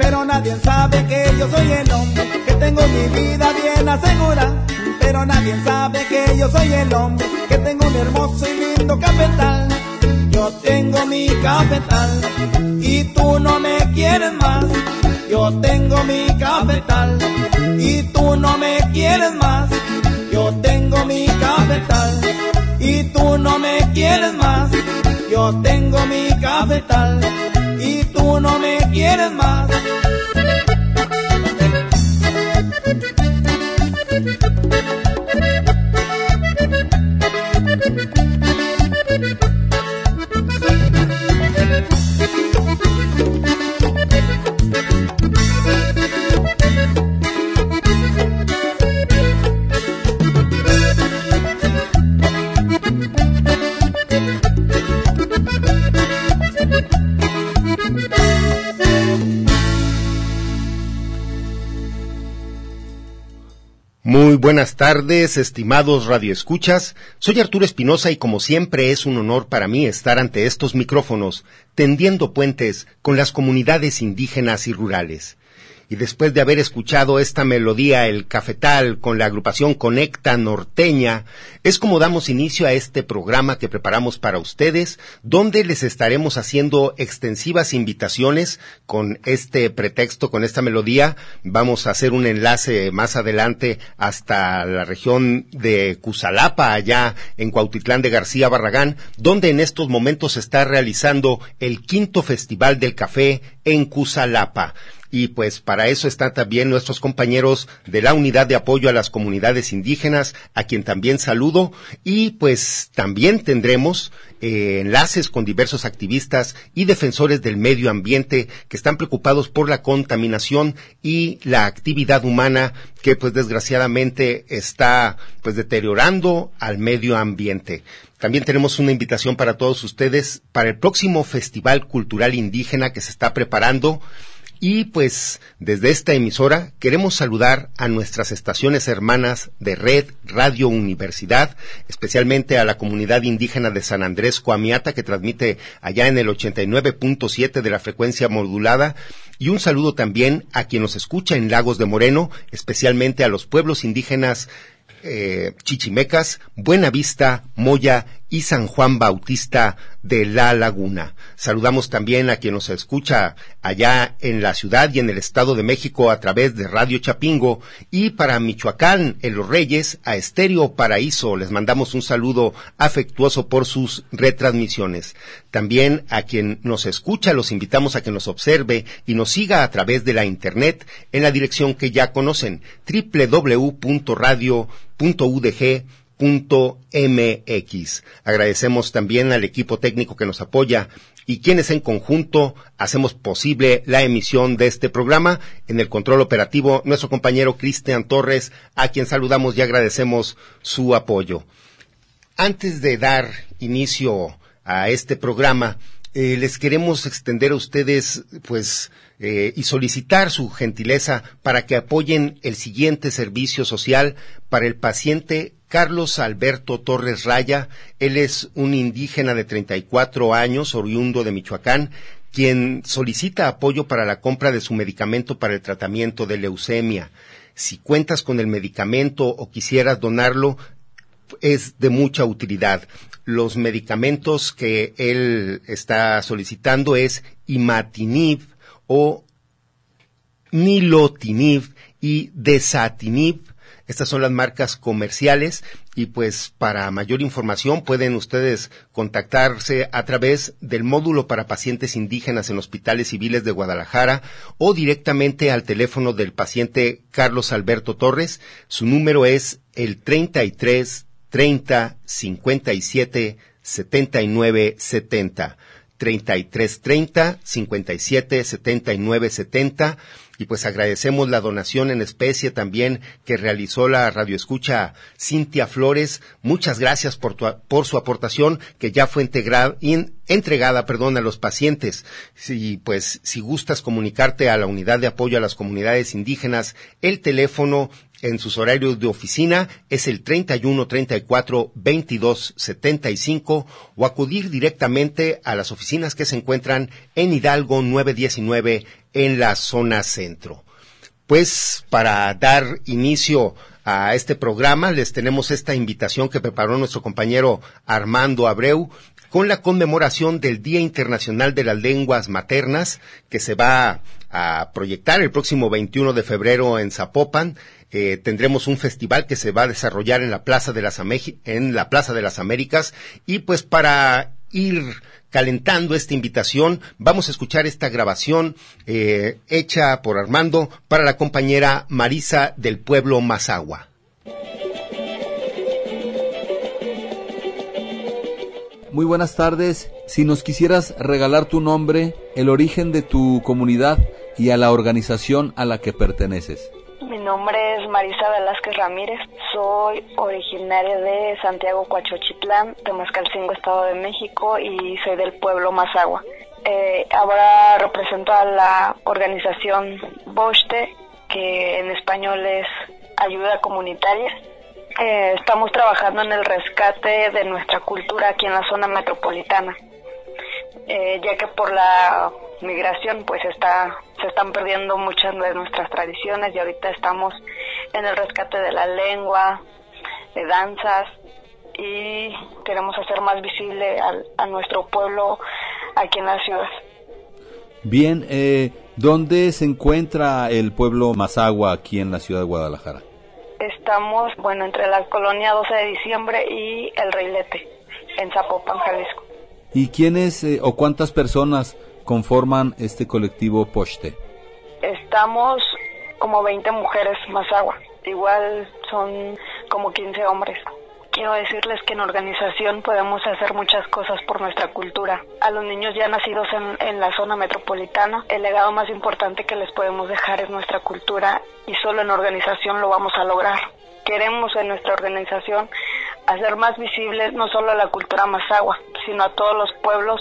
Pero nadie sabe que yo soy el hombre, que tengo mi vida bien asegurada. Pero nadie sabe que yo soy el hombre, que tengo un hermoso y lindo cafetal. Yo tengo mi cafetal y tú no me quieres más. Yo tengo mi cafetal y tú no me quieres más. Yo tengo mi cafetal y tú no me quieres más. Yo tengo mi cafetal tú no me quieres más. Tardes, estimados radioescuchas. Soy Arturo Espinosa y como siempre es un honor para mí estar ante estos micrófonos, tendiendo puentes con las comunidades indígenas y rurales. Y después de haber escuchado esta melodía, el cafetal, con la agrupación Conecta Norteña, es como damos inicio a este programa que preparamos para ustedes, donde les estaremos haciendo extensivas invitaciones con este pretexto, con esta melodía. Vamos a hacer un enlace más adelante hasta la región de Cusalapa, allá en Cuautitlán de García Barragán, donde en estos momentos se está realizando el quinto Festival del Café en Cusalapa y pues para eso están también nuestros compañeros de la Unidad de Apoyo a las Comunidades Indígenas, a quien también saludo, y pues también tendremos eh, enlaces con diversos activistas y defensores del medio ambiente que están preocupados por la contaminación y la actividad humana que pues desgraciadamente está pues deteriorando al medio ambiente. También tenemos una invitación para todos ustedes para el próximo Festival Cultural Indígena que se está preparando y pues desde esta emisora queremos saludar a nuestras estaciones hermanas de Red Radio Universidad, especialmente a la comunidad indígena de San Andrés Coamiata que transmite allá en el 89.7 de la frecuencia modulada. Y un saludo también a quien nos escucha en Lagos de Moreno, especialmente a los pueblos indígenas eh, Chichimecas, Buenavista, Moya y San Juan Bautista de La Laguna. Saludamos también a quien nos escucha allá en la ciudad y en el Estado de México a través de Radio Chapingo y para Michoacán, en Los Reyes, a Estéreo Paraíso. Les mandamos un saludo afectuoso por sus retransmisiones. También a quien nos escucha los invitamos a que nos observe y nos siga a través de la Internet en la dirección que ya conocen, www.radio.udg MX. Agradecemos también al equipo técnico que nos apoya y quienes en conjunto hacemos posible la emisión de este programa. En el control operativo, nuestro compañero Cristian Torres, a quien saludamos y agradecemos su apoyo. Antes de dar inicio a este programa, eh, les queremos extender a ustedes, pues, eh, y solicitar su gentileza para que apoyen el siguiente servicio social para el paciente Carlos Alberto Torres Raya. Él es un indígena de 34 años, oriundo de Michoacán, quien solicita apoyo para la compra de su medicamento para el tratamiento de leucemia. Si cuentas con el medicamento o quisieras donarlo, es de mucha utilidad. Los medicamentos que él está solicitando es imatinib o nilotinib y desatinib estas son las marcas comerciales y pues para mayor información pueden ustedes contactarse a través del módulo para pacientes indígenas en hospitales civiles de Guadalajara o directamente al teléfono del paciente Carlos Alberto Torres. Su número es el 33 30 57 79 70. 33 30 57 79 70 y pues agradecemos la donación en especie también que realizó la radioescucha Cintia Flores. Muchas gracias por, por su aportación que ya fue entregada perdón, a los pacientes. Si, pues, si gustas comunicarte a la unidad de apoyo a las comunidades indígenas, el teléfono en sus horarios de oficina es el 31 34 22 75 o acudir directamente a las oficinas que se encuentran en Hidalgo 919 en la zona centro. Pues para dar inicio a este programa les tenemos esta invitación que preparó nuestro compañero Armando Abreu con la conmemoración del Día Internacional de las Lenguas Maternas que se va a proyectar el próximo 21 de febrero en Zapopan. Eh, tendremos un festival que se va a desarrollar en la Plaza de las, en la Plaza de las Américas y pues para ir calentando esta invitación, vamos a escuchar esta grabación eh, hecha por Armando para la compañera Marisa del pueblo Mazagua. Muy buenas tardes. Si nos quisieras regalar tu nombre, el origen de tu comunidad y a la organización a la que perteneces. Mi nombre es Marisa Velázquez Ramírez. Soy originaria de Santiago Coachochitlán, Temascalcingo, Estado de México y soy del pueblo Mazagua. Eh, ahora represento a la organización BOSTE, que en español es Ayuda Comunitaria eh, estamos trabajando en el rescate de nuestra cultura aquí en la zona metropolitana, eh, ya que por la migración pues está se están perdiendo muchas de nuestras tradiciones y ahorita estamos en el rescate de la lengua, de danzas y queremos hacer más visible a nuestro pueblo aquí en la ciudad. Bien, eh, ¿dónde se encuentra el pueblo Mazagua aquí en la ciudad de Guadalajara? Estamos, bueno, entre la colonia 12 de diciembre y el Reilete, en Zapopan, Jalisco. ¿Y quiénes eh, o cuántas personas conforman este colectivo Pochte? Estamos como 20 mujeres Mazagua. Igual son como 15 hombres. Quiero decirles que en organización podemos hacer muchas cosas por nuestra cultura. A los niños ya nacidos en, la zona metropolitana, el legado más importante que les podemos dejar es nuestra cultura y solo en organización lo vamos a lograr. Queremos en nuestra organización hacer más visible no solo la cultura mazagua, sino a todos los pueblos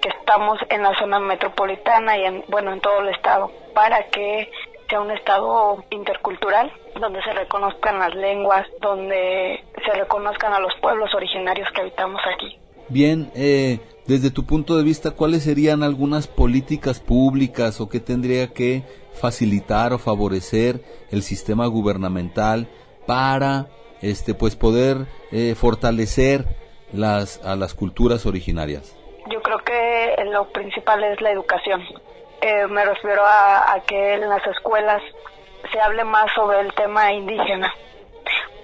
que estamos en la zona metropolitana y en, bueno, en todo el estado, para que sea un estado intercultural donde se reconozcan las lenguas, donde se reconozcan a los pueblos originarios que habitamos aquí. Bien, eh, desde tu punto de vista, ¿cuáles serían algunas políticas públicas o qué tendría que facilitar o favorecer el sistema gubernamental para este pues poder eh, fortalecer las a las culturas originarias? Yo creo que lo principal es la educación. Eh, me refiero a, que en las escuelas se hable más sobre el tema indígena,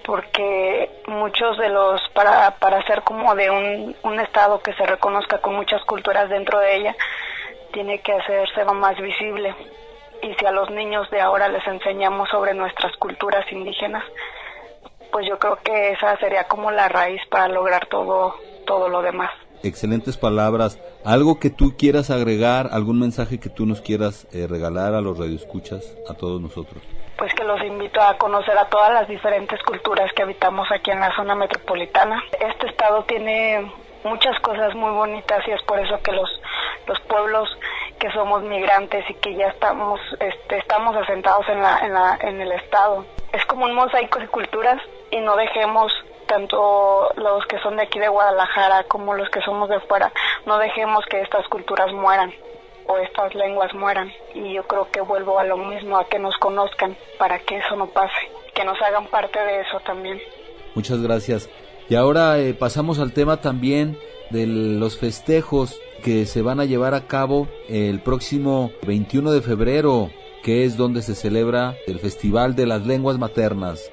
porque muchos de los, para, para ser como de un, un estado que se reconozca con muchas culturas dentro de ella, tiene que hacerse más visible. Y si a los niños de ahora les enseñamos sobre nuestras culturas indígenas, pues yo creo que esa sería como la raíz para lograr todo, todo lo demás excelentes palabras. ¿Algo que tú quieras agregar, algún mensaje que tú nos quieras eh, regalar a los radioescuchas, a todos nosotros? Pues que los invito a conocer a todas las diferentes culturas que habitamos aquí en la zona metropolitana. Este estado tiene muchas cosas muy bonitas y es por eso que los, los pueblos que somos migrantes y que ya estamos, este, estamos asentados en, la, en, la, en el estado. Es como un mosaico de culturas y no dejemos tanto los que son de aquí de Guadalajara como los que somos de fuera, no dejemos que estas culturas mueran o estas lenguas mueran. Y yo creo que vuelvo a lo mismo, a que nos conozcan para que eso no pase, que nos hagan parte de eso también. Muchas gracias. Y ahora eh, pasamos al tema también de los festejos que se van a llevar a cabo el próximo 21 de febrero, que es donde se celebra el Festival de las Lenguas Maternas.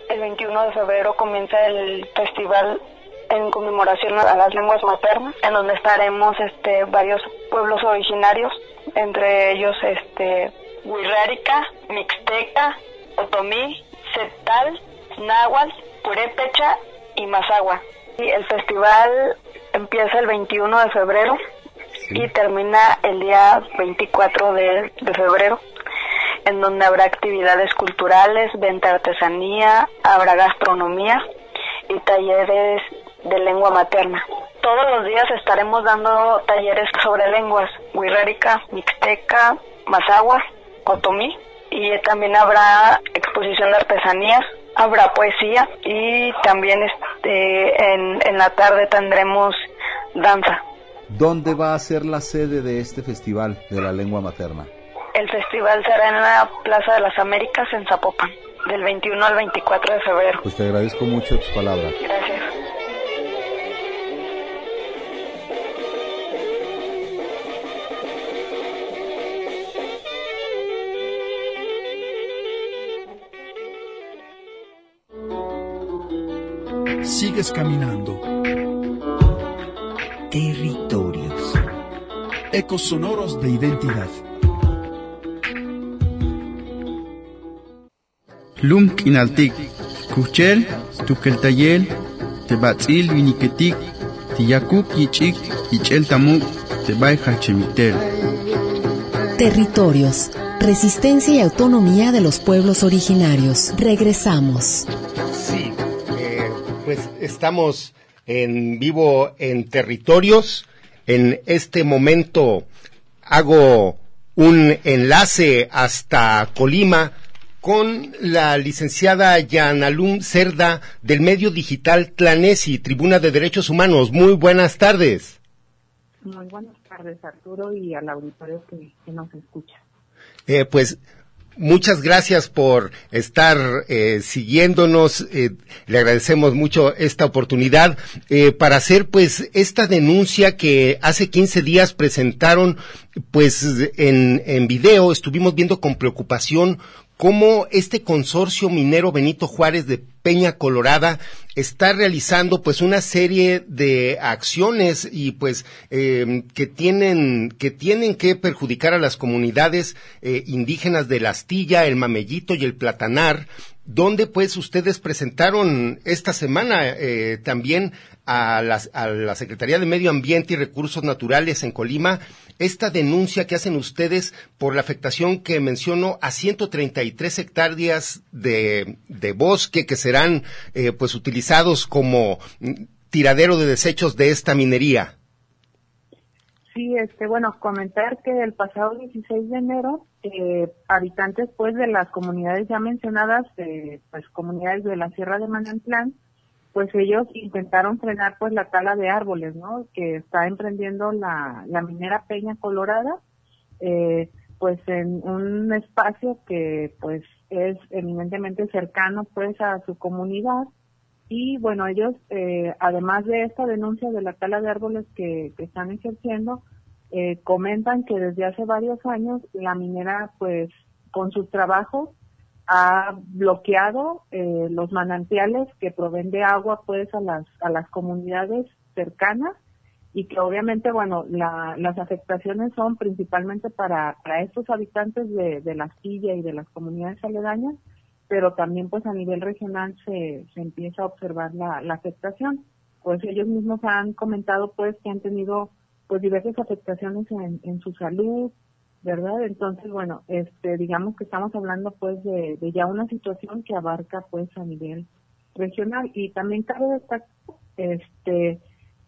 El 21 de febrero comienza el festival en conmemoración a las lenguas maternas, en donde estaremos este, varios pueblos originarios, entre ellos este, Huirrárica, Mixteca, Otomí, Cetal, Náhuatl, Purépecha y Mazagua. Y el festival empieza el 21 de febrero y termina el día 24 de, de febrero en donde habrá actividades culturales, venta de artesanía, habrá gastronomía y talleres de lengua materna. Todos los días estaremos dando talleres sobre lenguas, huirrárica, mixteca, mazagua, otomí, y también habrá exposición de artesanías, habrá poesía y también este, en, en la tarde tendremos danza. ¿Dónde va a ser la sede de este festival de la lengua materna? El festival será en la Plaza de las Américas en Zapopan, del 21 al 24 de febrero. Pues te agradezco mucho tus palabras. Gracias. Sigues caminando. Territorios. Ecos sonoros de identidad. Lum k'inaltik kujchel tukeltayel tebatz'il winiketik tiyakuk yich'ik yich'el tamuk tebay jachemitel Territorios, resistencia y autonomía de los pueblos originarios. Regresamos. Sí, eh, pues estamos en vivo en territorios. En este momento hago un enlace hasta Colima con la licenciada Yanalum Cerda del medio digital Tlanesi, Tribuna de Derechos Humanos. Muy buenas tardes. Muy buenas tardes, Arturo, y al auditorio que, nos escucha. Eh, pues Muchas gracias por estar eh, siguiéndonos. Eh, le agradecemos mucho esta oportunidad eh, para hacer pues esta denuncia que hace 15 días presentaron pues en, en video. Estuvimos viendo con preocupación cómo este consorcio minero Benito Juárez de Peña Colorada está realizando pues una serie de acciones y pues que tienen que tienen que perjudicar a las comunidades eh, indígenas de la Astilla, el Mamellito y el Platanar donde pues ustedes presentaron esta semana eh, también a, a, la Secretaría de Medio Ambiente y Recursos Naturales en Colima esta denuncia que hacen ustedes por la afectación que menciono a 133 hectáreas de, de bosque que serán eh, pues utilizados como tiradero de desechos de esta minería. Sí, este, bueno, comentar que el pasado 16 de enero, eh, habitantes pues de las comunidades ya mencionadas, pues comunidades de la Sierra de Manantlán, pues ellos intentaron frenar pues la tala de árboles, ¿no? Que está emprendiendo la, la minera Peña Colorada, eh, pues en un espacio que pues es eminentemente cercano pues a su comunidad y bueno ellos eh, además de esta denuncia de la tala de árboles que, están ejerciendo eh, comentan que desde hace varios años la minera pues con sus trabajos ha bloqueado eh, los manantiales que proveen de agua pues a las a las comunidades cercanas y que obviamente bueno la, las afectaciones son principalmente para, para estos habitantes de, de la Astilla y de las comunidades aledañas pero también pues a nivel regional se, se empieza a observar la, la afectación pues ellos mismos han comentado pues que han tenido pues diversas afectaciones en, en su salud ¿verdad? Entonces, bueno, este, digamos que estamos hablando pues de, ya una situación que abarca pues a nivel regional y también cabe destacar este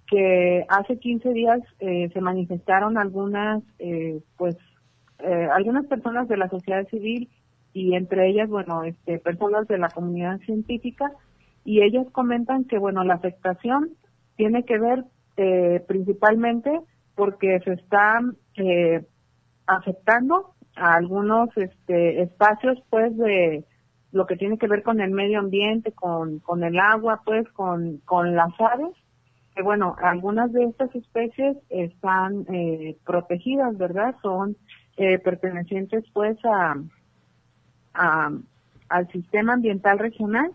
que hace 15 días eh, se manifestaron algunas eh, pues eh, algunas personas de la sociedad civil y entre ellas bueno este personas de la comunidad científica y ellos comentan que bueno la afectación tiene que ver principalmente porque se está eh, afectando a algunos este, espacios pues de lo que tiene que ver con el medio ambiente, con, con el agua, pues con, con las aves, que bueno, algunas de estas especies están eh, protegidas, ¿verdad? Son eh, pertenecientes pues a, a, al sistema ambiental regional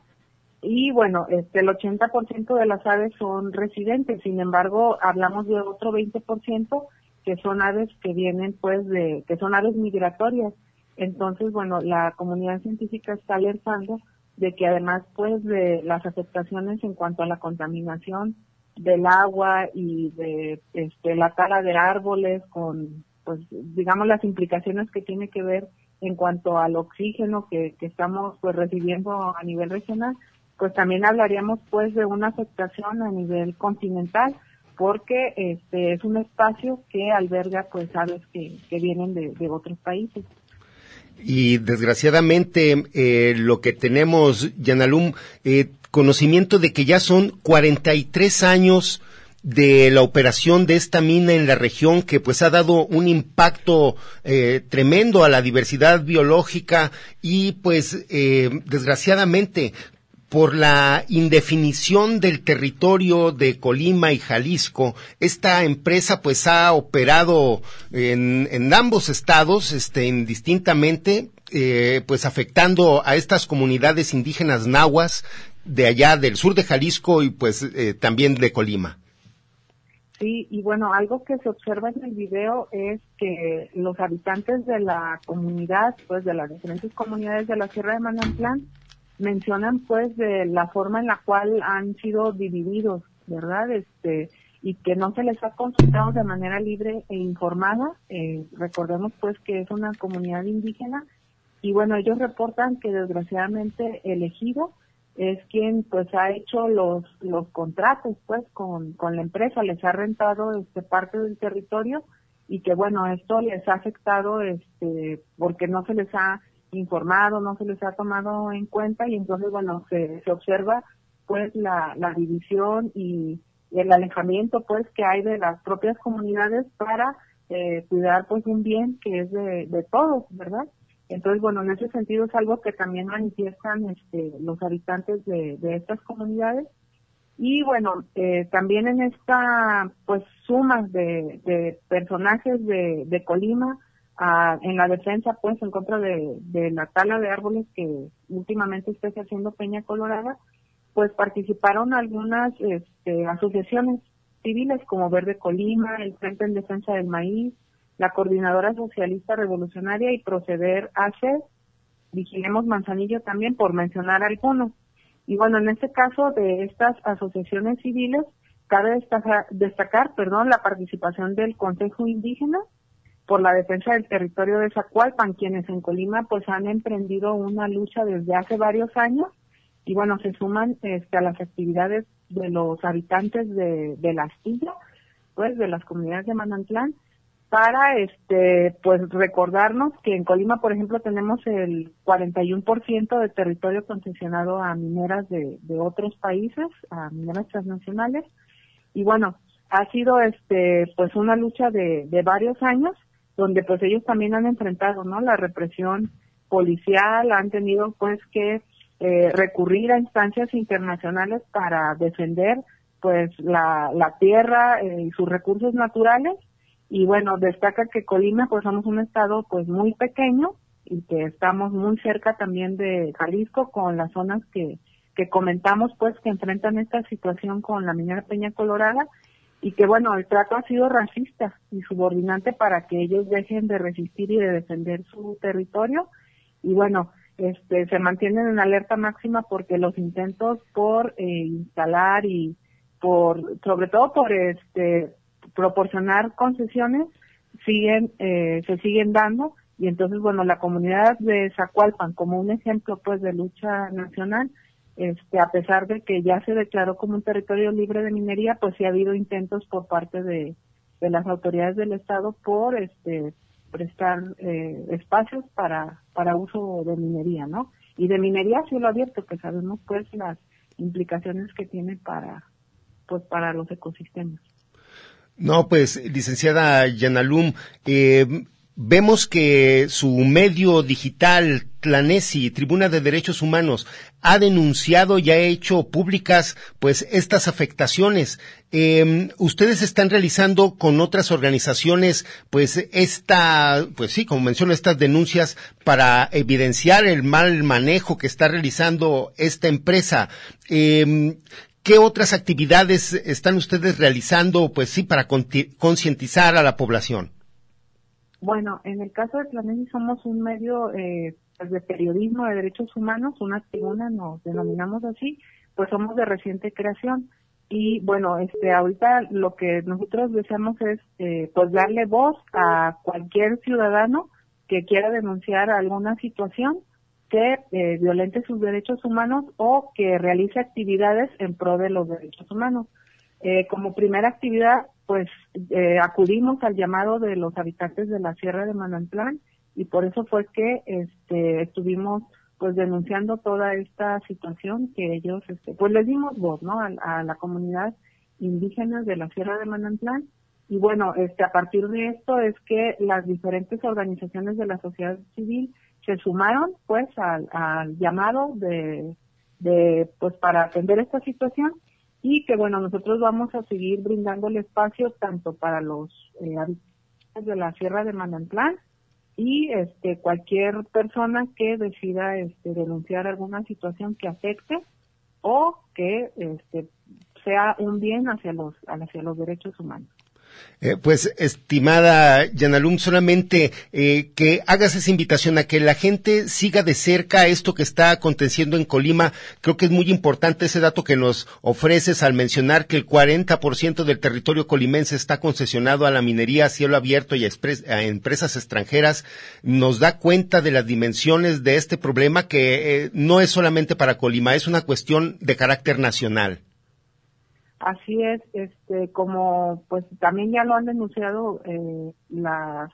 y bueno, este el 80% de las aves son residentes, sin embargo, hablamos de otro 20% que son aves que vienen pues de, que son aves migratorias. Entonces, bueno, la comunidad científica está alertando de que además pues de las afectaciones en cuanto a la contaminación del agua y de este, la tala de árboles con pues digamos las implicaciones que tiene que ver en cuanto al oxígeno que, que estamos pues recibiendo a nivel regional, pues también hablaríamos pues de una afectación a nivel continental porque este es un espacio que alberga pues aves que, que vienen de, de, otros países. Y desgraciadamente eh, lo que tenemos, Yanalum, eh, conocimiento de que ya son 43 años de la operación de esta mina en la región que pues ha dado un impacto eh, tremendo a la diversidad biológica y pues eh, desgraciadamente por la indefinición del territorio de Colima y Jalisco, esta empresa pues ha operado en, en ambos estados, este, indistintamente, eh, pues afectando a estas comunidades indígenas nahuas de allá del sur de Jalisco y pues eh, también de Colima. Sí, y bueno, algo que se observa en el video es que los habitantes de la comunidad, pues de las diferentes comunidades de la Sierra de Manantlán, mencionan pues de la forma en la cual han sido divididos, ¿verdad? Este, y que no se les ha consultado de manera libre e informada. Eh, recordemos pues que es una comunidad indígena y bueno, ellos reportan que desgraciadamente el ejido es quien pues ha hecho los los contratos pues con, con la empresa, les ha rentado este parte del territorio y que bueno, esto les ha afectado este porque no se les ha informado, no se les ha tomado en cuenta y entonces, bueno, se, se observa pues la, la división y, el alejamiento pues que hay de las propias comunidades para eh, cuidar pues un bien que es de, de todos, ¿verdad? Entonces, bueno, en ese sentido es algo que también manifiestan este, los habitantes de, estas comunidades. Y bueno, eh, también en esta pues suma de, de personajes de, Colima ah, en la defensa pues en contra de, de la tala de árboles que últimamente está haciendo Peña Colorada, pues participaron algunas este, asociaciones civiles como Verde Colima, el Frente en Defensa del Maíz, la Coordinadora Socialista Revolucionaria y Proceder hace Vigilemos Manzanillo también, por mencionar algunos. Y bueno, en este caso de estas asociaciones civiles, cabe destacar, destacar perdón, la participación del Consejo Indígena por la defensa del territorio de Zacualpan, quienes en Colima pues han emprendido una lucha desde hace varios años y bueno, se suman este, a las actividades de los habitantes de, de la Astilla, pues de las comunidades de Manantlán, para este pues recordarnos que en Colima, por ejemplo, tenemos el 41% de territorio concesionado a mineras de, otros países, a mineras transnacionales. Y bueno, ha sido este pues una lucha de, varios años donde pues ellos también han enfrentado, ¿no? La represión policial, han tenido pues que eh, recurrir a instancias internacionales para defender pues la, la tierra eh, y sus recursos naturales y bueno, destaca que Colima pues somos un estado pues muy pequeño y que estamos muy cerca también de Jalisco con las zonas que, que comentamos pues que enfrentan esta situación con la minera Peña Colorada y que bueno, el trato ha sido racista y subordinante para que ellos dejen de resistir y de defender su territorio y bueno, este se mantienen en alerta máxima porque los intentos por eh, instalar y por sobre todo por este proporcionar concesiones siguen eh, se siguen dando y entonces bueno la comunidad de Zacualpan como un ejemplo pues de lucha nacional este a pesar de que ya se declaró como un territorio libre de minería pues sí ha habido intentos por parte de, de las autoridades del estado por este prestar eh, espacios para para uso de minería no y de minería cielo abierto que sabemos pues las implicaciones que tiene para pues para los ecosistemas no, pues, licenciada Yanalum, eh, vemos que su medio digital, Tlanesi, Tribuna de Derechos Humanos, ha denunciado y ha hecho públicas, pues, estas afectaciones. Eh, ustedes están realizando con otras organizaciones, pues, esta, pues sí, como menciono, estas denuncias para evidenciar el mal manejo que está realizando esta empresa. Eh, ¿Qué otras actividades están ustedes realizando, pues sí, para concientizar a la población? Bueno, en el caso de Planesi somos un medio eh, pues, de periodismo de derechos humanos, una tribuna, nos denominamos así, pues somos de reciente creación. Y bueno, este, ahorita lo que nosotros deseamos es eh, pues darle voz a cualquier ciudadano que quiera denunciar alguna situación que eh, violente sus derechos humanos o que realice actividades en pro de los derechos humanos. Eh, como primera actividad, pues eh, acudimos al llamado de los habitantes de la Sierra de Manantlán y por eso fue que este, estuvimos pues denunciando toda esta situación que ellos, este, pues les dimos voz, ¿no? A, a, la comunidad indígena de la Sierra de Manantlán y bueno, este, a partir de esto es que las diferentes organizaciones de la sociedad civil se sumaron pues al, llamado de, de pues para atender esta situación y que bueno nosotros vamos a seguir brindando el espacio tanto para los eh, habitantes de la Sierra de Manantlán y este cualquier persona que decida este denunciar alguna situación que afecte o que este sea un bien hacia los hacia los derechos humanos. Eh, pues, estimada Yanalum, solamente eh, que hagas esa invitación a que la gente siga de cerca esto que está aconteciendo en Colima. Creo que es muy importante ese dato que nos ofreces al mencionar que el 40% del territorio colimense está concesionado a la minería a cielo abierto y a, empresas extranjeras. Nos da cuenta de las dimensiones de este problema que eh, no es solamente para Colima, es una cuestión de carácter nacional. Así es, este, como pues también ya lo han denunciado eh, la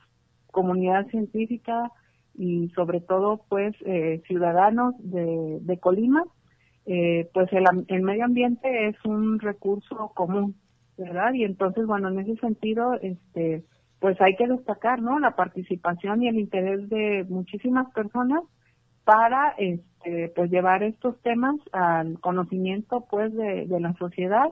comunidad científica y sobre todo pues eh, ciudadanos de, Colima, eh, pues el, el, medio ambiente es un recurso común, ¿verdad? Y entonces, bueno, en ese sentido, este, pues hay que destacar, ¿no? La participación y el interés de muchísimas personas para, este, pues llevar estos temas al conocimiento, pues, de la sociedad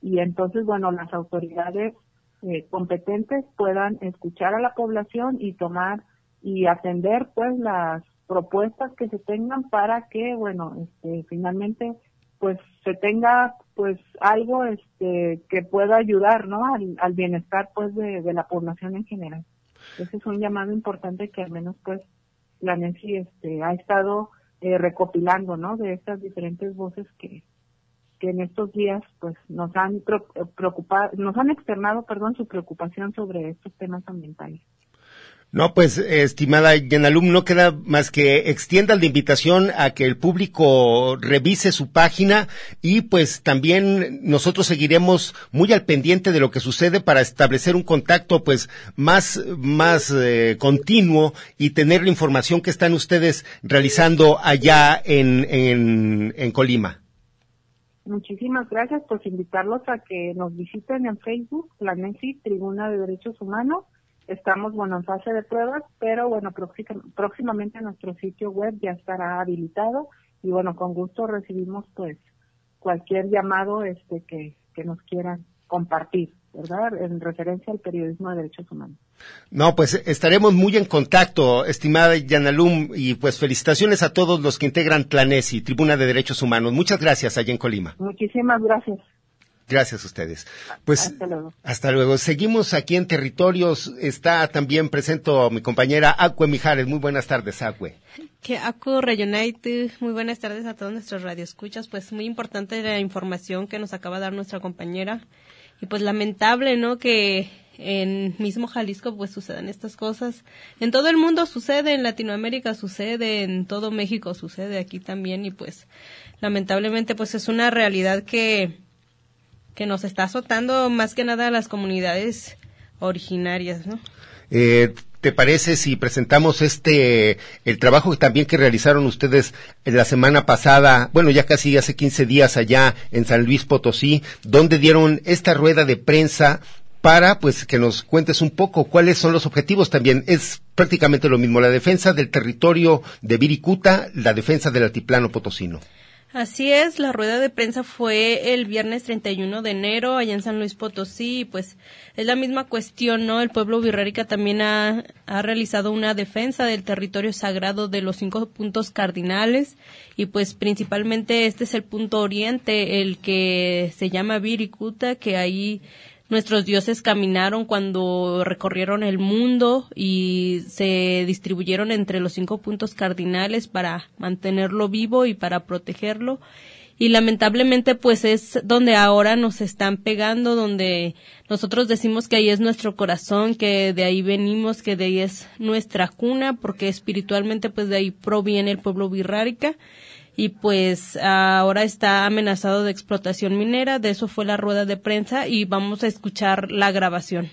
y entonces, bueno, las autoridades eh, competentes puedan escuchar a la población y tomar y atender, pues, las propuestas que se tengan para que, bueno, este, finalmente, pues, se tenga, pues, algo, este, que pueda ayudar, ¿no? Al, bienestar, pues, de, de, la población en general. Ese es un llamado importante que al menos, pues, la NECI, este, ha estado eh, recopilando, ¿no? De estas diferentes voces que, que en estos días pues nos han preocupado, nos han externado, perdón, su preocupación sobre estos temas ambientales. No, pues, estimada Yanalum, no queda más que extienda la invitación a que el público revise su página y pues también nosotros seguiremos muy al pendiente de lo que sucede para establecer un contacto pues más, más eh, continuo y tener la información que están ustedes realizando allá en, en, en Colima. Muchísimas gracias, por invitarlos a que nos visiten en Facebook, la NECI, Tribuna de Derechos Humanos. Estamos, bueno, en fase de pruebas, pero bueno, próximamente nuestro sitio web ya estará habilitado y bueno, con gusto recibimos pues cualquier llamado este que, que nos quieran compartir. ¿Verdad? En referencia al periodismo de derechos humanos. No, pues estaremos muy en contacto, estimada Yanalum, y pues felicitaciones a todos los que integran Planesi, Tribuna de Derechos Humanos. Muchas gracias allá en Colima. Muchísimas gracias. Gracias a ustedes. Pues hasta luego. hasta luego. Seguimos aquí en territorios. Está también presente mi compañera Acue Mijares. Muy buenas tardes, Acue. Que Acu Rayonite, muy buenas tardes a todos nuestros radioescuchas. Pues muy importante la información que nos acaba de dar nuestra compañera y pues lamentable, ¿no? Que en mismo Jalisco pues sucedan estas cosas. En todo el mundo sucede, en Latinoamérica sucede, en todo México sucede, aquí también y pues lamentablemente pues es una realidad que que nos está azotando más que nada a las comunidades originarias, ¿no? Eh, ¿Te parece si presentamos este, el trabajo también que realizaron ustedes la semana pasada, bueno, ya casi hace 15 días allá en San Luis Potosí, donde dieron esta rueda de prensa para, pues, que nos cuentes un poco cuáles son los objetivos también. Es prácticamente lo mismo, la defensa del territorio de Viricuta, la defensa del altiplano potosino. Así es, la rueda de prensa fue el viernes 31 de enero allá en San Luis Potosí, pues es la misma cuestión, ¿no? El pueblo virrárica también ha, ha realizado una defensa del territorio sagrado de los cinco puntos cardinales y pues principalmente este es el punto oriente, el que se llama Viricuta, que ahí Nuestros dioses caminaron cuando recorrieron el mundo y se distribuyeron entre los cinco puntos cardinales para mantenerlo vivo y para protegerlo. Y lamentablemente pues es donde ahora nos están pegando, donde nosotros decimos que ahí es nuestro corazón, que de ahí venimos, que de ahí es nuestra cuna, porque espiritualmente pues de ahí proviene el pueblo birrárica y pues ahora está amenazado de explotación minera. De eso fue la rueda de prensa y vamos a escuchar la grabación.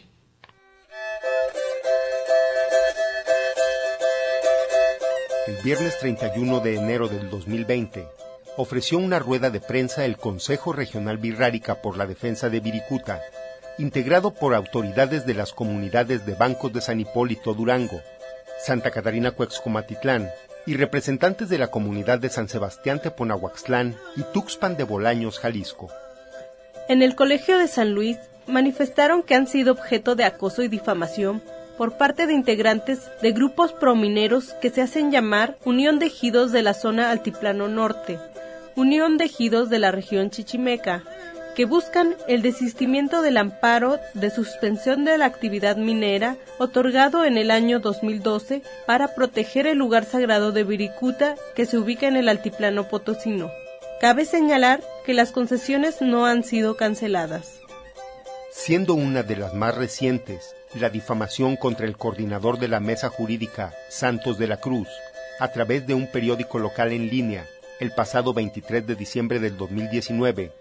El viernes 31 de enero del 2020 ofreció una rueda de prensa el Consejo Regional Birrárica por la Defensa de Viricuta, integrado por autoridades de las comunidades de Bancos de San Hipólito Durango, Santa Catarina Cuexcomatitlán, y representantes de la comunidad de San Sebastián Teponahuaxtlán y Tuxpan de Bolaños, Jalisco. En el Colegio de San Luis manifestaron que han sido objeto de acoso y difamación por parte de integrantes de grupos promineros que se hacen llamar Unión de Ejidos de la zona Altiplano Norte, Unión de Ejidos de la región Chichimeca, que buscan el desistimiento del amparo de suspensión de la actividad minera otorgado en el año 2012 para proteger el lugar sagrado de Viricuta que se ubica en el altiplano potosino. Cabe señalar que las concesiones no han sido canceladas. Siendo una de las más recientes, la difamación contra el coordinador de la mesa jurídica, Santos de la Cruz, a través de un periódico local en línea, el pasado 23 de diciembre del 2019,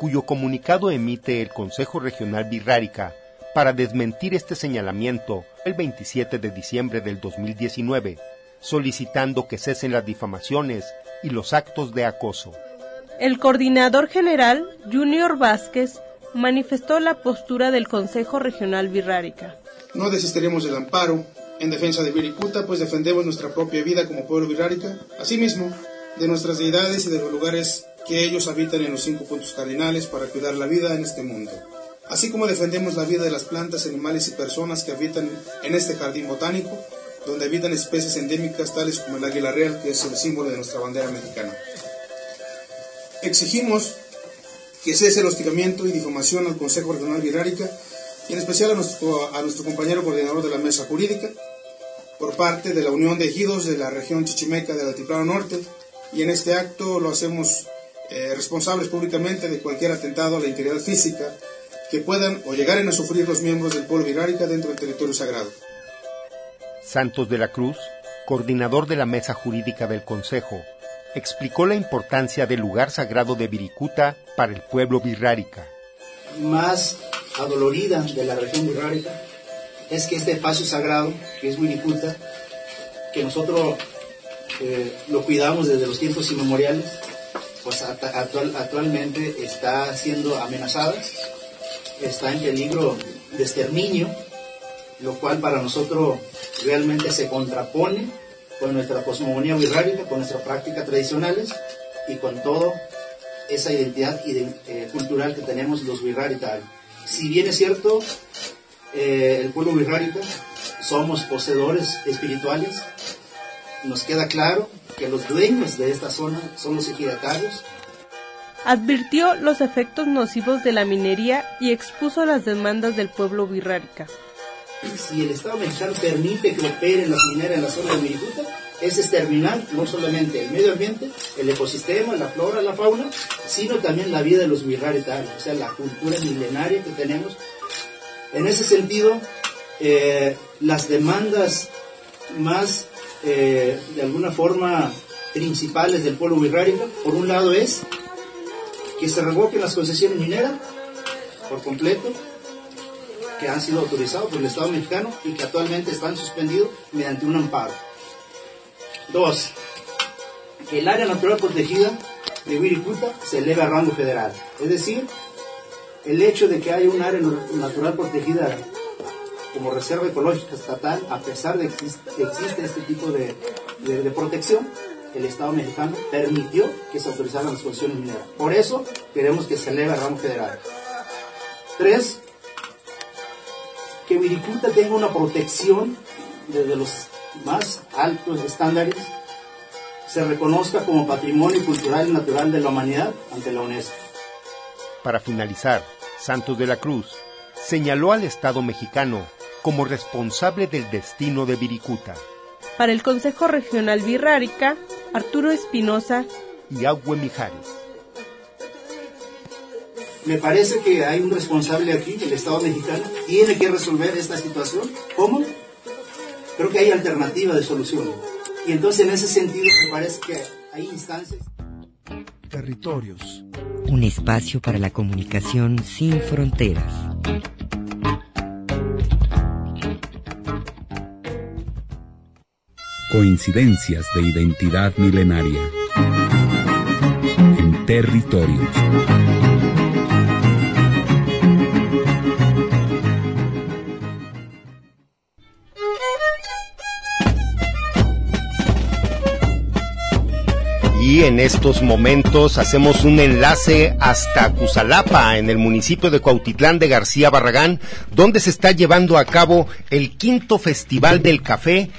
cuyo comunicado emite el Consejo Regional Birrárica para desmentir este señalamiento el 27 de diciembre del 2019, solicitando que cesen las difamaciones y los actos de acoso. El coordinador general, Junior Vázquez, manifestó la postura del Consejo Regional Birrárica. no desistiremos del amparo en defensa de Viricuta, pues defendemos nuestra propia vida como pueblo virárica, asimismo de nuestras deidades y de los lugares que ellos habitan en los cinco puntos cardinales para cuidar la vida en este mundo. Así como defendemos la vida de las plantas, animales y personas que habitan en este jardín botánico, donde habitan especies endémicas tales como el águila real, que es el símbolo de nuestra bandera mexicana. Exigimos que cese el hostigamiento y difamación al Consejo Regional Virárica y en especial a nuestro, a nuestro compañero coordinador de la mesa jurídica por parte de la Unión de Ejidos de la región chichimeca del Altiplano Norte y en este acto lo hacemos eh, responsables públicamente de cualquier atentado a la integridad física que puedan o llegaren a sufrir los miembros del pueblo virárica dentro del territorio sagrado. Santos de la Cruz, coordinador de la mesa jurídica del Consejo, explicó la importancia del lugar sagrado de Viricuta para el pueblo virrárica. Más adolorida de la región virrárica es que este espacio sagrado, que es Viricuta, que nosotros eh, lo cuidamos desde los tiempos inmemoriales, pues actual, actualmente está siendo amenazada, está en peligro de exterminio, lo cual para nosotros realmente se contrapone con nuestra cosmogonía virrárica, con nuestras prácticas tradicionales y con toda esa identidad eh, cultural que tenemos los virráricos. Si bien es cierto, eh, el pueblo virrárico somos poseedores espirituales, nos queda claro que los dueños de esta zona son los ejidatarios. Advirtió los efectos nocivos de la minería y expuso las demandas del pueblo virrárica si el Estado mexicano permite que operen las mineras en la zona de Viricuta, es exterminar no solamente el medio ambiente, el ecosistema, la flora, la fauna, sino también la vida de los virraretarios, o sea, la cultura milenaria que tenemos. En ese sentido, eh, las demandas más, eh, de alguna forma, principales del pueblo virrárico, por un lado es que se revoquen las concesiones mineras por completo, que han sido autorizados por el Estado mexicano y que actualmente están suspendidos mediante un amparo. Dos, que el área natural protegida de Wirikuta se eleve a rango federal. Es decir, el hecho de que haya un área natural protegida como reserva ecológica estatal, a pesar de que existe este tipo de, de, protección, el Estado mexicano permitió que se autorizaran las condiciones mineras. Por eso queremos que se eleve a rango federal. Tres, que Viricuta tenga una protección desde los más altos estándares, se reconozca como patrimonio cultural y natural de la humanidad ante la UNESCO. Para finalizar, Santos de la Cruz señaló al Estado mexicano como responsable del destino de Viricuta. Para el Consejo Regional Virrárica, Arturo Espinosa y Agüe Mijares me parece que hay un responsable aquí, el Estado mexicano, tiene que resolver esta situación. ¿Cómo? Creo que hay alternativa de solución. Y entonces en ese sentido me parece que hay instancias. Territorios. Un espacio para la comunicación sin fronteras. Coincidencias de identidad milenaria. En territorios. Y en estos momentos hacemos un enlace hasta Cusalapa, en el municipio de Cuautitlán de García Barragán, donde se está llevando a cabo el quinto Festival del Café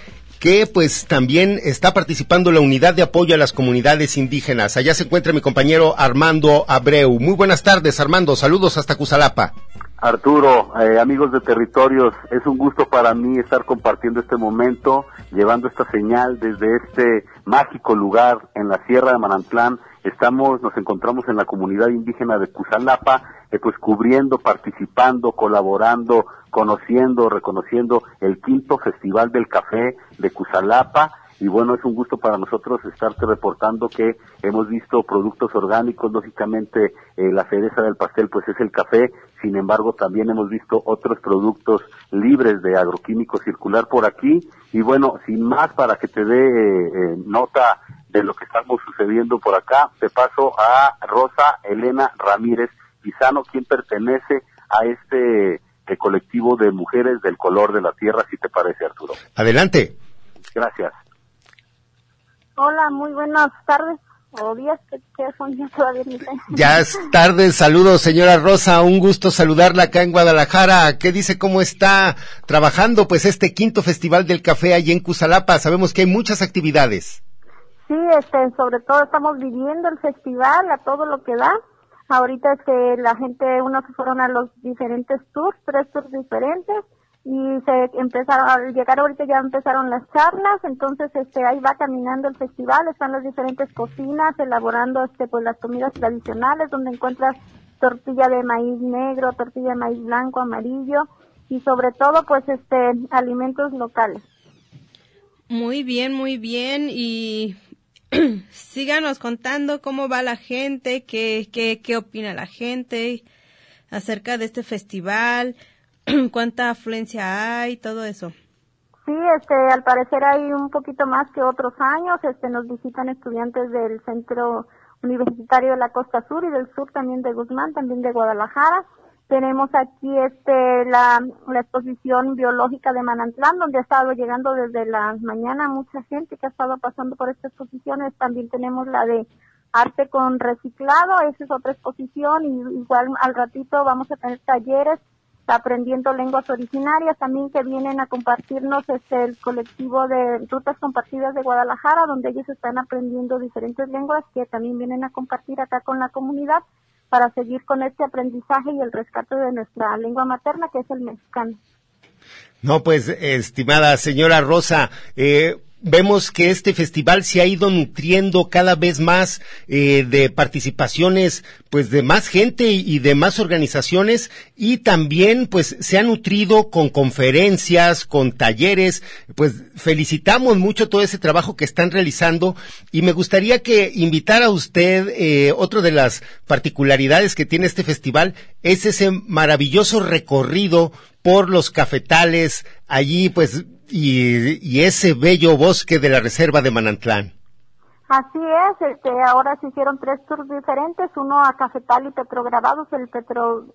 que pues también está participando la unidad de apoyo a las comunidades indígenas. Allá se encuentra mi compañero Armando Abreu. Muy buenas tardes, Armando. Saludos hasta Cusalapa. Arturo, eh, amigos de territorios, es un gusto para mí estar compartiendo este momento, llevando esta señal desde este mágico lugar en la Sierra de Manantlán. Estamos, nos encontramos en la comunidad indígena de Cusalapa, eh, pues cubriendo, participando, colaborando, conociendo, reconociendo el quinto Festival del Café de Cusalapa. Y bueno, es un gusto para nosotros estarte reportando que hemos visto productos orgánicos, lógicamente eh, la cereza del pastel pues es el café, sin embargo también hemos visto otros productos libres de agroquímico circular por aquí. Y bueno, sin más para que te dé eh, eh, nota de lo que estamos sucediendo por acá, te paso a Rosa Elena Ramírez Pizano, quien pertenece a este el colectivo de mujeres del color de la tierra, si te parece, Arturo. Adelante. Gracias. Hola, muy buenas tardes o días, que, son ya todavía Ya es tarde, saludos señora Rosa, un gusto saludarla acá en Guadalajara. ¿Qué dice cómo está trabajando pues este quinto festival del café allí en Cusalapa? Sabemos que hay muchas actividades. Sí, este, sobre todo estamos viviendo el festival a todo lo que da. Ahorita este, la gente, unos fueron a los diferentes tours, tres tours diferentes y se empezaron al llegar ahorita ya empezaron las charlas entonces este ahí va caminando el festival están las diferentes cocinas elaborando este pues las comidas tradicionales donde encuentras tortilla de maíz negro tortilla de maíz blanco amarillo y sobre todo pues este alimentos locales. Muy bien muy bien y síganos contando cómo va la gente qué qué qué opina la gente acerca de este festival cuánta afluencia hay, todo eso. Sí, este, al parecer hay un poquito más que otros años. Este, nos visitan estudiantes del Centro Universitario de la Costa Sur y del Sur también de Guzmán, también de Guadalajara. Tenemos aquí este la, la exposición biológica de Manantlán, donde ha estado llegando desde la mañana mucha gente que ha estado pasando por estas exposiciones. También tenemos la de arte con reciclado, esa es otra exposición y igual al ratito vamos a tener talleres aprendiendo lenguas originarias también que vienen a compartirnos este el colectivo de rutas compartidas de Guadalajara donde ellos están aprendiendo diferentes lenguas que también vienen a compartir acá con la comunidad para seguir con este aprendizaje y el rescate de nuestra lengua materna que es el mexicano. No, pues, estimada señora Rosa, eh, vemos que este festival se ha ido nutriendo cada vez más eh, de participaciones pues de más gente y, de más organizaciones y también pues se ha nutrido con conferencias, con talleres, pues felicitamos mucho todo ese trabajo que están realizando y me gustaría que invitara a usted eh, otra de las particularidades que tiene este festival es ese maravilloso recorrido por los cafetales. Allí pues y, ese bello bosque de la reserva de Manantlán. Así es, este, ahora se hicieron tres tours diferentes, uno a Cafetal y Petrograbados, el Petro,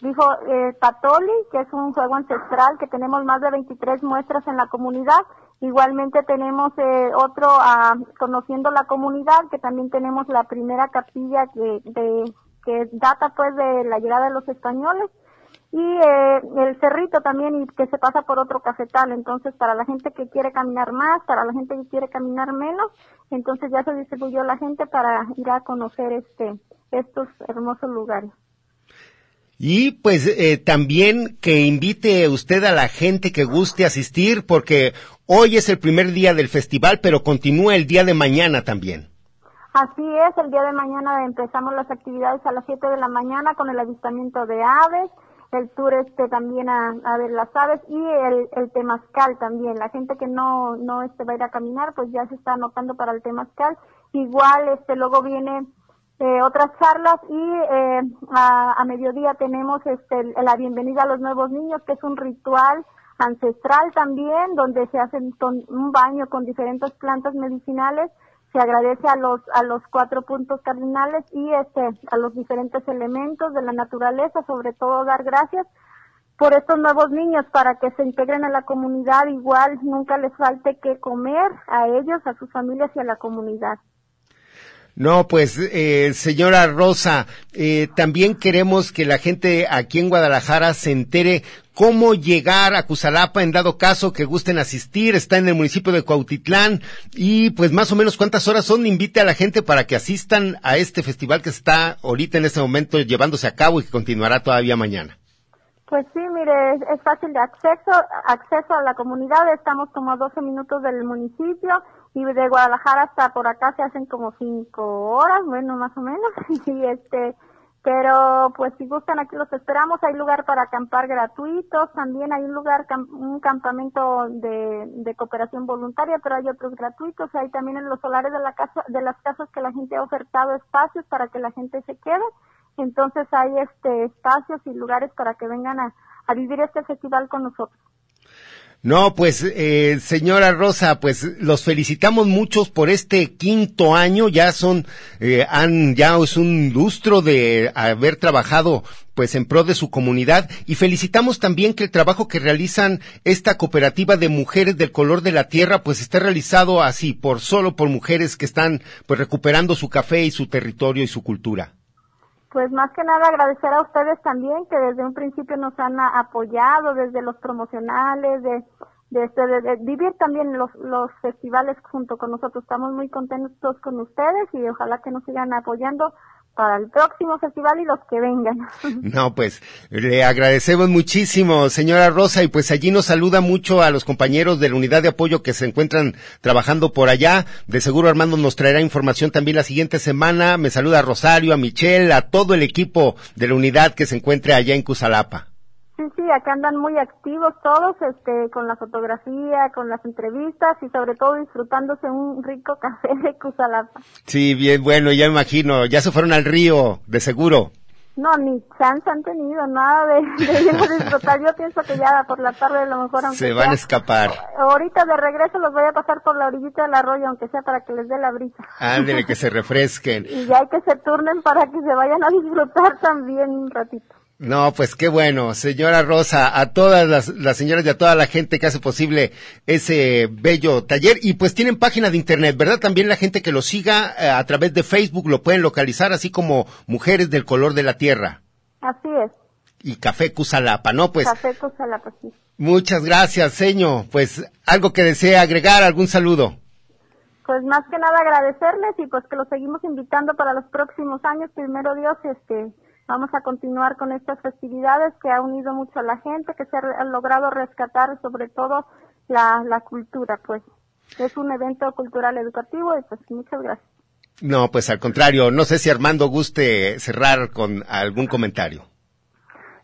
dijo eh, Patoli, que es un juego ancestral, que tenemos más de 23 muestras en la comunidad. Igualmente tenemos eh, otro a Conociendo la Comunidad, que también tenemos la primera capilla que, de, que data pues de la llegada de los españoles y eh, el cerrito también y que se pasa por otro cafetal. Entonces para la gente que quiere caminar más para la gente que quiere caminar menos entonces ya se distribuyó la gente para ir a conocer este estos hermosos lugares. Y pues eh, también que invite usted a la gente que guste asistir porque hoy es el primer día del festival pero continúa el día de mañana también. Así es, el día de mañana empezamos las actividades a las 7 de la mañana con el avistamiento de aves, el tour este también a, ver las aves y el, el temazcal también. La gente que no, no este va a ir a caminar, pues ya se está anotando para el temazcal. Igual este luego viene eh, otras charlas y eh, a, a, mediodía tenemos este la bienvenida a los nuevos niños, que es un ritual ancestral también, donde se hace un baño con diferentes plantas medicinales se agradece a los a los cuatro puntos cardinales y este a los diferentes elementos de la naturaleza, sobre todo dar gracias por estos nuevos niños para que se integren a la comunidad igual nunca les falte que comer a ellos, a sus familias y a la comunidad. No, pues, eh, señora Rosa, eh, también queremos que la gente aquí en Guadalajara se entere cómo llegar a Cusalapa en dado caso que gusten asistir. Está en el municipio de Cuautitlán y pues más o menos cuántas horas son. Invite a la gente para que asistan a este festival que está ahorita en este momento llevándose a cabo y que continuará todavía mañana. Pues sí, mire, es, fácil de acceso, acceso a la comunidad. Estamos como a 12 minutos del municipio y de Guadalajara hasta por acá se hacen como 5 horas, bueno, más o menos. y este, pero pues si gustan aquí los esperamos. Hay lugar para acampar gratuitos. También hay un lugar, un campamento de, de cooperación voluntaria, pero hay otros gratuitos. Hay también en los solares de la casa, de las casas que la gente ha ofertado espacios para que la gente se quede entonces hay este espacios y lugares para que vengan a, vivir este festival con nosotros. No, pues eh, señora Rosa, pues los felicitamos muchos por este quinto año. Ya son, eh, han, ya es un lustro de haber trabajado pues en pro de su comunidad y felicitamos también que el trabajo que realizan esta cooperativa de mujeres del color de la tierra pues esté realizado así por solo por mujeres que están pues recuperando su café y su territorio y su cultura. Pues más que nada agradecer a ustedes también que desde un principio nos han apoyado desde los promocionales, este, de, vivir también los, los festivales junto con nosotros. Estamos muy contentos con ustedes y ojalá que nos sigan apoyando para el próximo festival y los que vengan. No, pues le agradecemos muchísimo, señora Rosa, y pues allí nos saluda mucho a los compañeros de la unidad de apoyo que se encuentran trabajando por allá. De seguro Armando nos traerá información también la siguiente semana. Me saluda a Rosario, a Michelle, a todo el equipo de la unidad que se encuentre allá en Cusalapa. Sí, sí, acá andan muy activos todos, este, con la fotografía, con las entrevistas y sobre todo disfrutándose un rico café de Cusalapa. Sí, bien, bueno, ya me imagino, ya se fueron al río, de seguro. No, ni chance han tenido nada de, de disfrutar. Yo pienso que ya por la tarde a lo mejor aunque Se van a escapar. Ahorita de regreso los voy a pasar por la orillita del arroyo, aunque sea para que les dé la brisa. Ándele, que se refresquen. y ya hay que se turnen para que se vayan a disfrutar también un ratito. No, pues qué bueno, señora Rosa, a todas las, las, señoras y a toda la gente que hace posible ese bello taller. Y pues tienen página de internet, ¿verdad? También la gente que lo siga eh, a través de Facebook lo pueden localizar, así como Mujeres del Color de la Tierra. Así es. Y Café Cusalapa, ¿no? Pues. Café Cusalapa, sí. Muchas gracias, señor. Pues algo que desea agregar, algún saludo. Pues más que nada agradecerles y pues que los seguimos invitando para los próximos años. Primero Dios, este Vamos a continuar con estas festividades que ha unido mucho a la gente, que se ha logrado rescatar sobre todo la, la cultura, pues. Es un evento cultural educativo y pues muchas gracias. No, pues al contrario, no sé si Armando guste cerrar con algún comentario.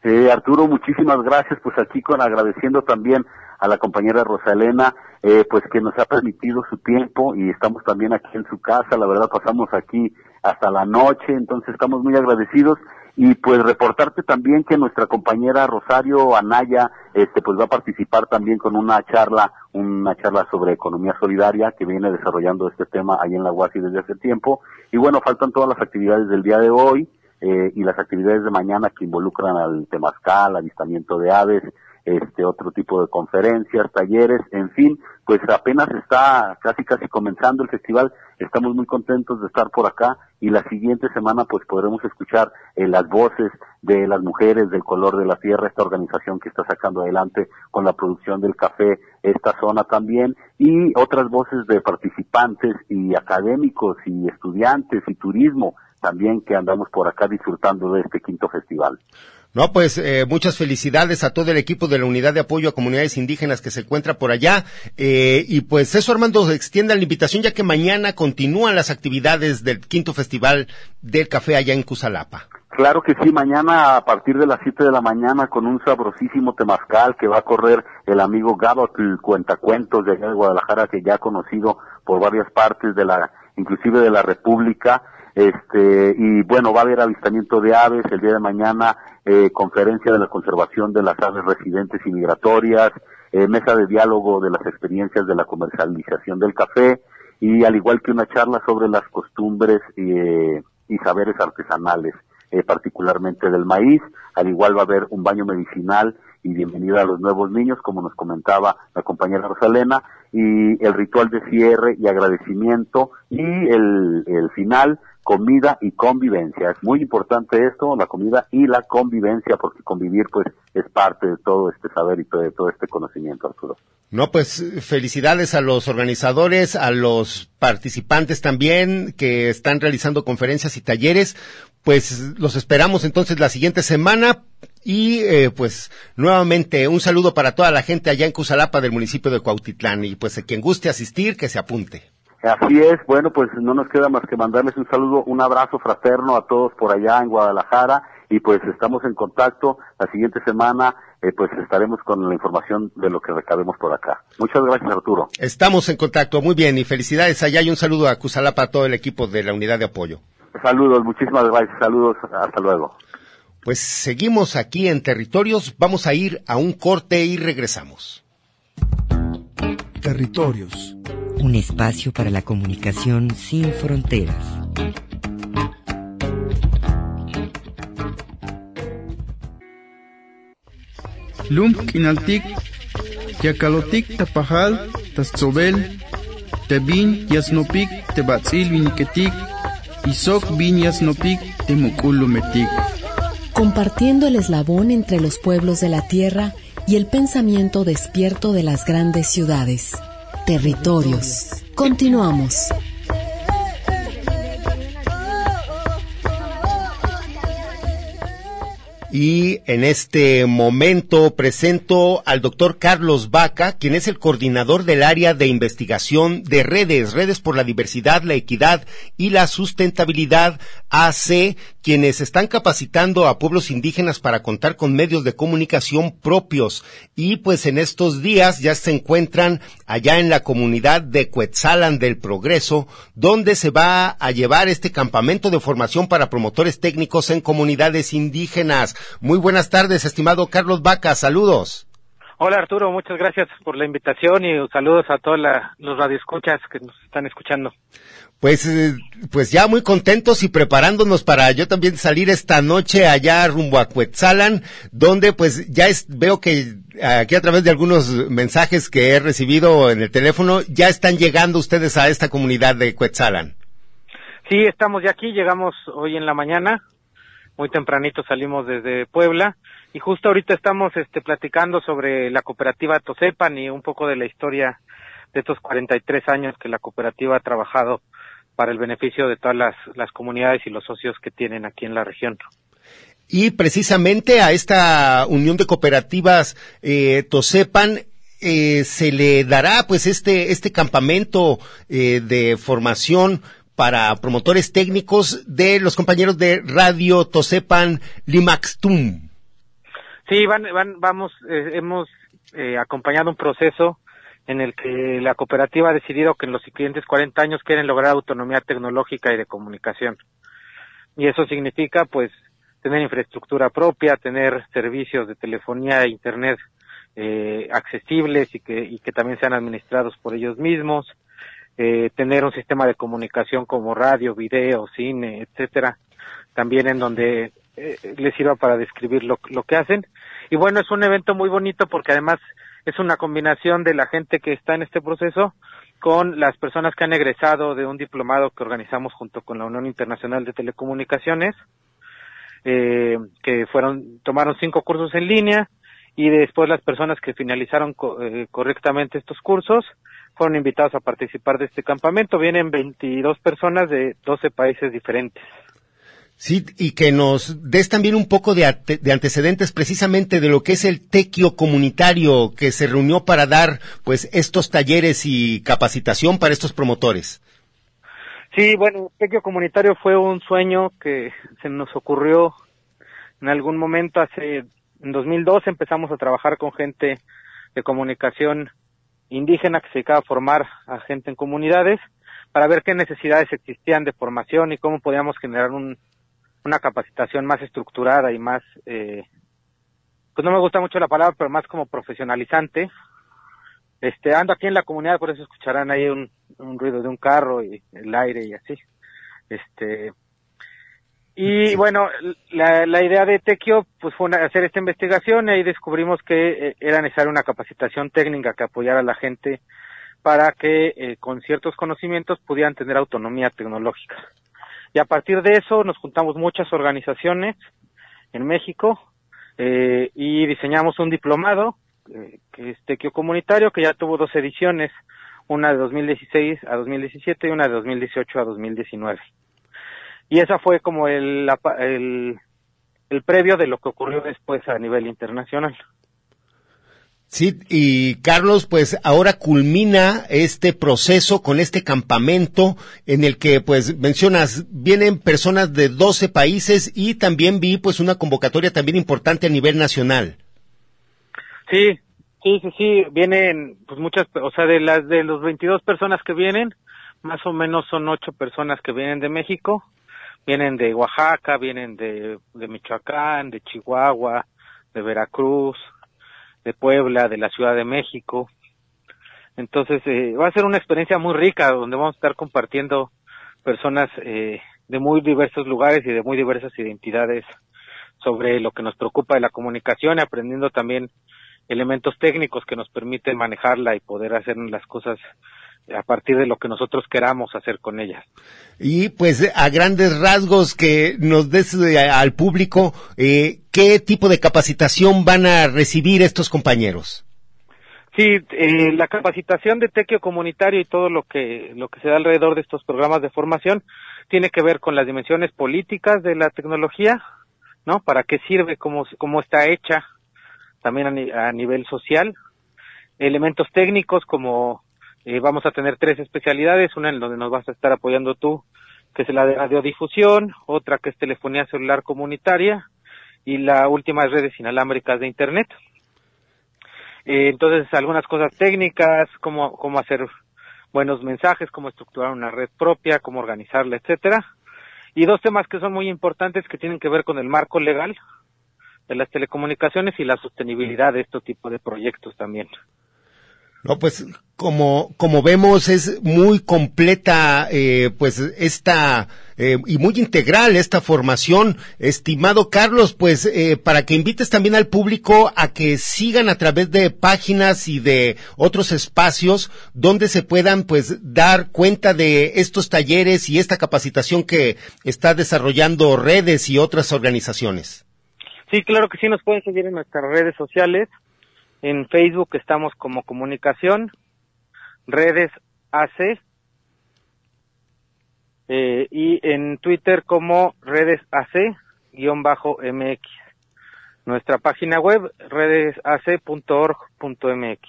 Eh, Arturo, muchísimas gracias, pues aquí con agradeciendo también a la compañera Rosalena, eh, pues que nos ha permitido su tiempo y estamos también aquí en su casa, la verdad pasamos aquí hasta la noche, entonces estamos muy agradecidos y pues reportarte también que nuestra compañera Rosario Anaya este pues va a participar también con una charla una charla sobre economía solidaria que viene desarrollando este tema ahí en la UASI desde hace tiempo. Y bueno faltan todas las actividades del día de hoy eh, y las actividades de mañana que involucran al temazcal avistamiento de aves este otro tipo de conferencias, talleres, en fin, pues apenas está casi casi comenzando el festival, estamos muy contentos de estar por acá y la siguiente semana pues podremos escuchar eh, las voces de las mujeres del color de la tierra, esta organización que está sacando adelante con la producción del café esta zona también y otras voces de participantes y académicos y estudiantes y turismo también que andamos por acá disfrutando de este quinto festival. No, pues eh, muchas felicidades a todo el equipo de la Unidad de Apoyo a Comunidades Indígenas que se encuentra por allá. Eh, y pues eso, Armando, extienda la invitación ya que mañana continúan las actividades del quinto festival del café allá en Cusalapa. Claro que sí, mañana a partir de las 7 de la mañana con un sabrosísimo temazcal que va a correr el amigo Gabotl Cuentacuentos de allá de Guadalajara que ya ha conocido por varias partes de la, inclusive de la República este y bueno va a haber avistamiento de aves el día de mañana eh, conferencia de la conservación de las aves residentes y migratorias eh, mesa de diálogo de las experiencias de la comercialización del café y al igual que una charla sobre las costumbres eh, y saberes artesanales eh, particularmente del maíz. Al igual va a haber un baño medicinal y bienvenida a los nuevos niños, como nos comentaba la compañera Rosalena, y el ritual de cierre y agradecimiento, y el, el final comida y convivencia. Es muy importante esto, la comida y la convivencia, porque convivir pues es parte de todo este saber y de todo este conocimiento, Arturo. No, pues felicidades a los organizadores, a los participantes también que están realizando conferencias y talleres. Pues los esperamos entonces la siguiente semana y eh, pues nuevamente un saludo para toda la gente allá en Cusalapa del municipio de Cuautitlán y pues quien guste asistir que se apunte. Así es, bueno, pues no nos queda más que mandarles un saludo, un abrazo fraterno a todos por allá en Guadalajara y pues estamos en contacto. La siguiente semana eh, pues estaremos con la información de lo que recabemos por acá. Muchas gracias Arturo. Estamos en contacto, muy bien y felicidades allá y un saludo a Cusalapa a todo el equipo de la unidad de apoyo. Saludos, muchísimas gracias, saludos, hasta luego. Pues seguimos aquí en territorios, vamos a ir a un corte y regresamos. Territorios. Un espacio para la comunicación sin fronteras. lum k'inaltik yakalotik tapajal tasobel tebin yasnopik tebatzil viniketik isok bin yasnopik temukulumetik. Compartiendo el eslabón entre los pueblos de la tierra y el pensamiento despierto de las grandes ciudades. Territorios. Continuamos. Y en este momento presento al doctor Carlos Vaca, quien es el coordinador del área de investigación de redes, redes por la diversidad, la equidad y la sustentabilidad AC, quienes están capacitando a pueblos indígenas para contar con medios de comunicación propios. Y pues en estos días ya se encuentran allá en la comunidad de Cuetzalan del Progreso, donde se va a llevar este campamento de formación para promotores técnicos en comunidades indígenas. Muy buenas tardes, estimado Carlos Vaca, saludos. Hola Arturo, muchas gracias por la invitación y saludos a todos los radioescuchas que nos están escuchando. Pues, eh, pues ya muy contentos y preparándonos para yo también salir esta noche allá rumbo a Cuetzalan, donde pues ya es, veo que aquí a través de algunos mensajes que he recibido en el teléfono, ya están llegando ustedes a esta comunidad de Cuetzalan. Sí, estamos ya aquí, llegamos hoy en la mañana, muy tempranito salimos desde Puebla y justo ahorita estamos este, platicando sobre la cooperativa Tosepan y un poco de la historia de estos 43 años que la cooperativa ha trabajado para el beneficio de todas las, las comunidades y los socios que tienen aquí en la región. Y precisamente a esta unión de cooperativas eh, Tosepan eh, se le dará pues este, este campamento eh, de formación para promotores técnicos de los compañeros de Radio Tosepan Limaxtum. Sí, van, van, vamos, eh, hemos eh, acompañado un proceso en el que la cooperativa ha decidido que en los siguientes 40 años quieren lograr autonomía tecnológica y de comunicación. Y eso significa, pues, tener infraestructura propia, tener servicios de telefonía e internet eh, accesibles y que, y que también sean administrados por ellos mismos, eh, tener un sistema de comunicación como radio, video, cine, etcétera, también en donde eh, les sirva para describir lo, lo que hacen. Y bueno, es un evento muy bonito porque además es una combinación de la gente que está en este proceso con las personas que han egresado de un diplomado que organizamos junto con la Unión Internacional de Telecomunicaciones, eh, que fueron tomaron cinco cursos en línea y después las personas que finalizaron eh, correctamente estos cursos fueron invitados a participar de este campamento. Vienen 22 personas de 12 países diferentes. Sí, y que nos des también un poco de, de, antecedentes precisamente de lo que es el tequio comunitario que se reunió para dar pues estos talleres y capacitación para estos promotores. Sí, bueno, el tequio comunitario fue un sueño que se nos ocurrió en algún momento hace en 2002 empezamos a trabajar con gente de comunicación indígena que se dedicaba a formar a gente en comunidades para ver qué necesidades existían de formación y cómo podíamos generar un, una capacitación más estructurada y más, eh, pues no me gusta mucho la palabra, pero más como profesionalizante. Este, ando aquí en la comunidad, por eso escucharán ahí un, un ruido de un carro y el aire y así. Este, y bueno, la, la idea de Tequio pues fue hacer esta investigación y ahí descubrimos que eh, era necesaria una capacitación técnica que apoyara a la gente para que eh, con ciertos conocimientos pudieran tener autonomía tecnológica. Y a partir de eso nos juntamos muchas organizaciones en México eh, y diseñamos un diplomado eh, que es Tequio Comunitario que ya tuvo dos ediciones, una de 2016 a 2017 y una de 2018 a 2019 y esa fue como el, el, el previo de lo que ocurrió después a nivel internacional. Sí, y Carlos, pues ahora culmina este proceso con este campamento en el que, pues, mencionas, vienen personas de 12 países y también vi, pues, una convocatoria también importante a nivel nacional. Sí, sí, sí, sí, vienen, pues, muchas, o sea, de las de los 22 personas que vienen, más o menos son ocho personas que vienen de México vienen de Oaxaca, vienen de, de Michoacán, de Chihuahua, de Veracruz, de Puebla, de la Ciudad de México. Entonces eh, va a ser una experiencia muy rica donde vamos a estar compartiendo personas eh, de muy diversos lugares y de muy diversas identidades sobre lo que nos preocupa de la comunicación aprendiendo también elementos técnicos que nos permiten manejarla y poder hacer las cosas a partir de lo que nosotros queramos hacer con ellas. Y pues a grandes rasgos que nos des eh, al público eh, qué tipo de capacitación van a recibir estos compañeros. Sí, eh, la capacitación de tequio comunitario y todo lo que lo que se da alrededor de estos programas de formación tiene que ver con las dimensiones políticas de la tecnología, ¿no? Para qué sirve, cómo, cómo está hecha, también a, a nivel social, elementos técnicos como eh, vamos a tener tres especialidades, una en donde nos vas a estar apoyando tú, que es la de radiodifusión, otra que es telefonía celular comunitaria y la última es redes inalámbricas de Internet. Eh, entonces, algunas cosas técnicas, cómo, cómo hacer buenos mensajes, cómo estructurar una red propia, cómo organizarla, etcétera. Y dos temas que son muy importantes que tienen que ver con el marco legal de las telecomunicaciones y la sostenibilidad de este tipo de proyectos también. No, pues como, como vemos es muy completa, eh, pues esta, eh, y muy integral esta formación. Estimado Carlos, pues eh, para que invites también al público a que sigan a través de páginas y de otros espacios donde se puedan pues dar cuenta de estos talleres y esta capacitación que está desarrollando redes y otras organizaciones. Sí, claro que sí, nos pueden seguir en nuestras redes sociales. En Facebook estamos como comunicación, redes AC, eh, y en Twitter como redes AC-MX. Nuestra página web redesac.org.mx.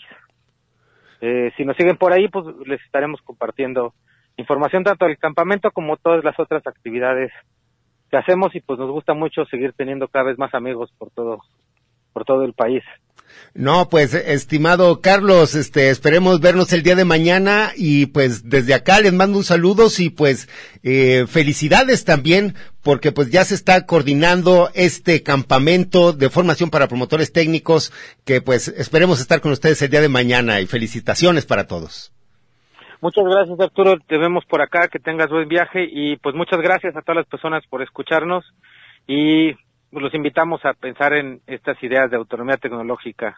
Eh, si nos siguen por ahí, pues les estaremos compartiendo información tanto del campamento como todas las otras actividades que hacemos y pues nos gusta mucho seguir teniendo cada vez más amigos por todo por todo el país. No, pues estimado Carlos, este esperemos vernos el día de mañana y pues desde acá les mando un saludo y pues eh, felicidades también porque pues ya se está coordinando este campamento de formación para promotores técnicos que pues esperemos estar con ustedes el día de mañana y felicitaciones para todos. Muchas gracias Arturo, te vemos por acá, que tengas buen viaje y pues muchas gracias a todas las personas por escucharnos. Y pues, los invitamos a pensar en estas ideas de autonomía tecnológica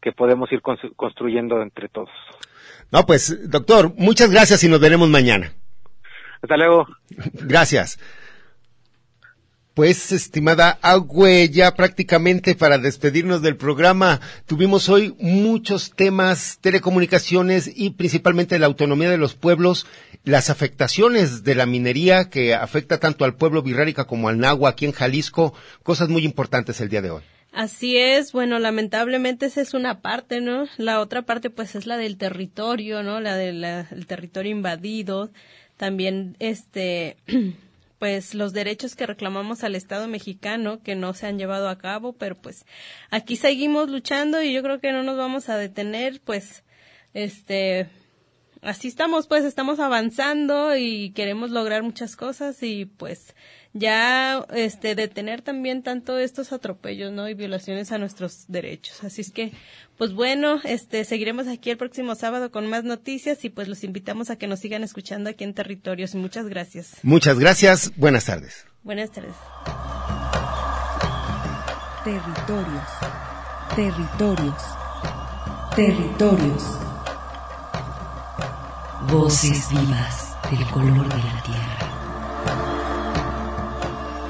que podemos ir construyendo entre todos. No, pues, doctor, muchas gracias y nos veremos mañana. Hasta luego. Gracias. Pues, estimada Agüe, ya prácticamente para despedirnos del programa, tuvimos hoy muchos temas, telecomunicaciones y principalmente la autonomía de los pueblos, las afectaciones de la minería que afecta tanto al pueblo Virrárica como al Nahua aquí en Jalisco, cosas muy importantes el día de hoy. Así es, bueno, lamentablemente esa es una parte, ¿no? La otra parte pues es la del territorio, ¿no? La del territorio invadido, también este pues los derechos que reclamamos al Estado mexicano que no se han llevado a cabo, pero pues aquí seguimos luchando y yo creo que no nos vamos a detener, pues este así estamos, pues estamos avanzando y queremos lograr muchas cosas y pues ya este detener también tanto estos atropellos, ¿no? y violaciones a nuestros derechos. Así es que pues bueno, este seguiremos aquí el próximo sábado con más noticias y pues los invitamos a que nos sigan escuchando aquí en Territorios. Muchas gracias. Muchas gracias. Buenas tardes. Buenas tardes. Territorios. Territorios. Territorios. Voces vivas del color de la tierra.